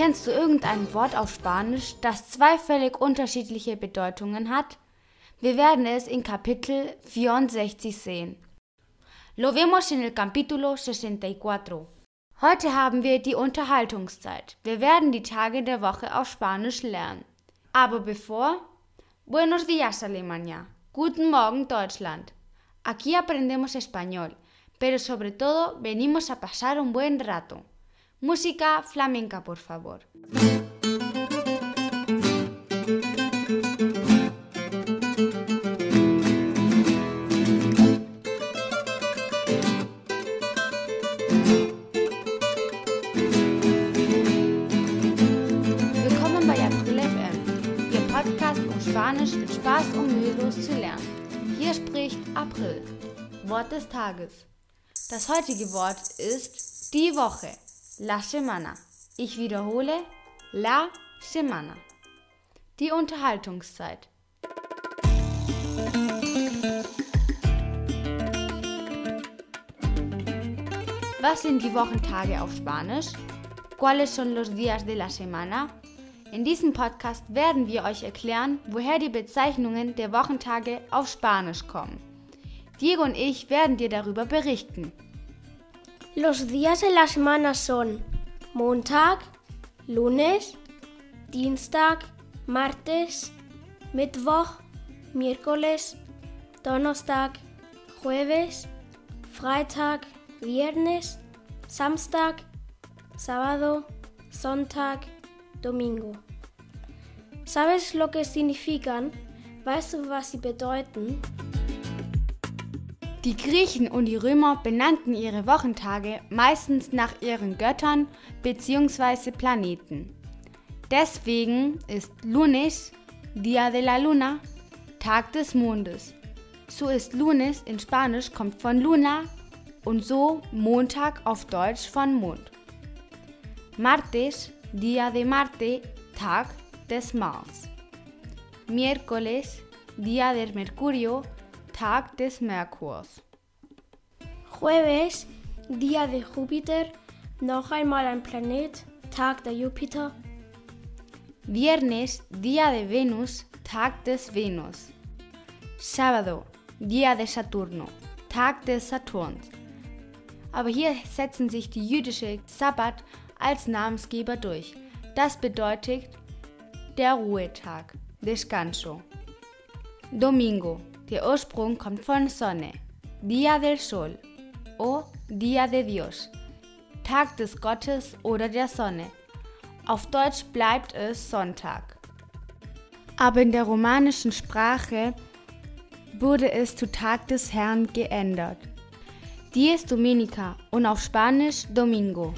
Kennst du irgendein Wort auf Spanisch, das zwei völlig unterschiedliche Bedeutungen hat? Wir werden es in Kapitel 64 sehen. Lo vemos en el capítulo 64. Heute haben wir die Unterhaltungszeit. Wir werden die Tage der Woche auf Spanisch lernen. Aber bevor, Buenos días Alemania. Guten Morgen Deutschland. Aquí aprendemos español, pero sobre todo venimos a pasar un buen rato. Música flamenca, por favor. Willkommen bei April FM, Ihr Podcast, um Spanisch mit Spaß und mühelos zu lernen. Hier spricht April, Wort des Tages. Das heutige Wort ist die Woche, la semana. Ich wiederhole, la semana. Die Unterhaltungszeit. Was sind die Wochentage auf Spanisch? ¿Cuáles son los días de la semana? In diesem Podcast werden wir euch erklären, woher die Bezeichnungen der Wochentage auf Spanisch kommen. Diego und ich werden dir darüber berichten. Los días de la semana son Montag, Lunes, Dienstag, Martes, Mittwoch, Miércoles, Donnerstag, Jueves, Freitag, Viernes, Samstag, Sábado, Sonntag, Domingo. ¿Sabes lo que significan? Weißt du, was sie bedeuten? Die Griechen und die Römer benannten ihre Wochentage meistens nach ihren Göttern bzw. Planeten. Deswegen ist Lunes, Dia de la Luna, Tag des Mondes. So ist Lunes in Spanisch kommt von Luna und so Montag auf Deutsch von Mond. Martes, Dia de Marte, Tag des Mars. Miércoles, Dia del Mercurio, Tag des Merkurs. Jueves, Día de Júpiter, noch einmal ein Planet, Tag der Jupiter. Viernes, Día de Venus, Tag des Venus. Sábado, Día de Saturno, Tag des Saturns. Aber hier setzen sich die jüdische Sabbat als Namensgeber durch. Das bedeutet der Ruhetag, Descanso. Domingo, der Ursprung kommt von Sonne, Día del Sol o Día de Dios, Tag des Gottes oder der Sonne. Auf Deutsch bleibt es Sonntag. Aber in der romanischen Sprache wurde es zu Tag des Herrn geändert. Dies Dominica und auf Spanisch Domingo.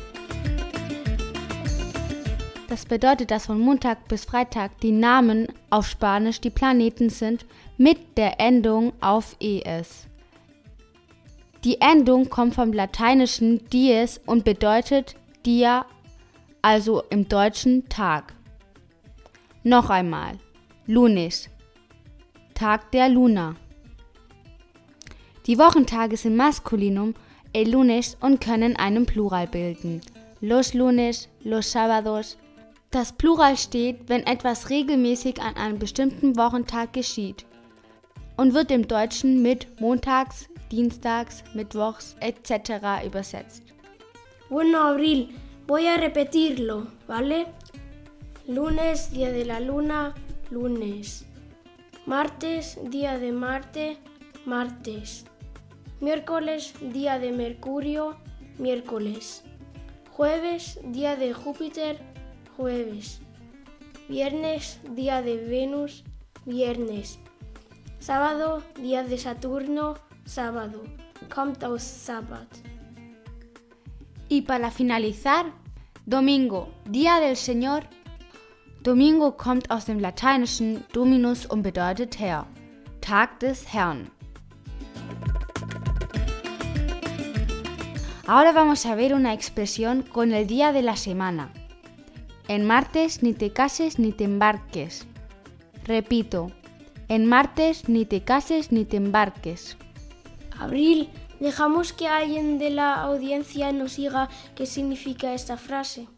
Das bedeutet, dass von Montag bis Freitag die Namen auf Spanisch die Planeten sind mit der Endung auf es. Die Endung kommt vom lateinischen dies und bedeutet dia, also im Deutschen Tag. Noch einmal. Lunes. Tag der Luna. Die Wochentage sind Maskulinum, el lunes und können einen Plural bilden. Los lunes, los sábados. Das Plural steht, wenn etwas regelmäßig an einem bestimmten Wochentag geschieht und wird im Deutschen mit montags, dienstags, mittwochs etc. übersetzt. Bueno, Abril, voy a repetirlo, ¿vale? Lunes, día de la luna, lunes. Martes, día de Marte, martes. Miércoles, día de Mercurio, miércoles. Jueves, día de Júpiter, jueves. Viernes, día de Venus, viernes. Sábado, día de Saturno, sábado. Kommt aus Sabbat. Y para finalizar, Domingo, Día del Señor. Domingo kommt aus dem lateinischen Dominus und bedeutet Herr, Tag des Herrn. Ahora vamos a ver una expresión con el día de la semana. En martes ni te cases ni te embarques. Repito, en martes ni te cases ni te embarques. Abril, dejamos que alguien de la audiencia nos diga qué significa esta frase.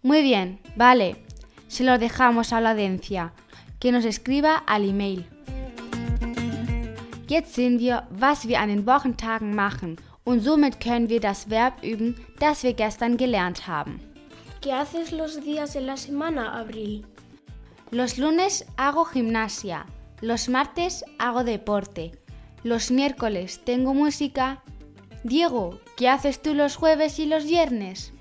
Muy bien, vale. Se lo dejamos a la audiencia, que nos escriba al email. Jetzt sehen wir, was wir an den Wochentagen machen und somit können wir das Verb üben, das wir gestern gelernt haben. ¿Qué haces los días de la semana, Abril? Los lunes hago gimnasia, los martes hago deporte, los miércoles tengo música. Diego, ¿qué haces tú los jueves y los viernes?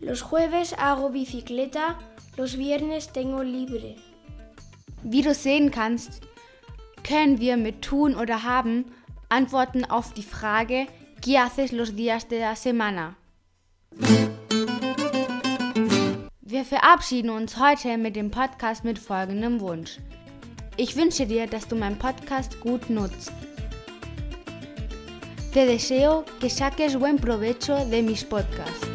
Los jueves hago bicicleta, los viernes tengo libre. Wie du sehen kannst, können wir mit tun oder haben antworten auf die Frage ¿Qué haces los días de la semana? Wir verabschieden uns heute mit dem Podcast mit folgendem Wunsch. Ich wünsche dir, dass du meinen Podcast gut nutzt. Te deseo que saques buen provecho de mis podcasts.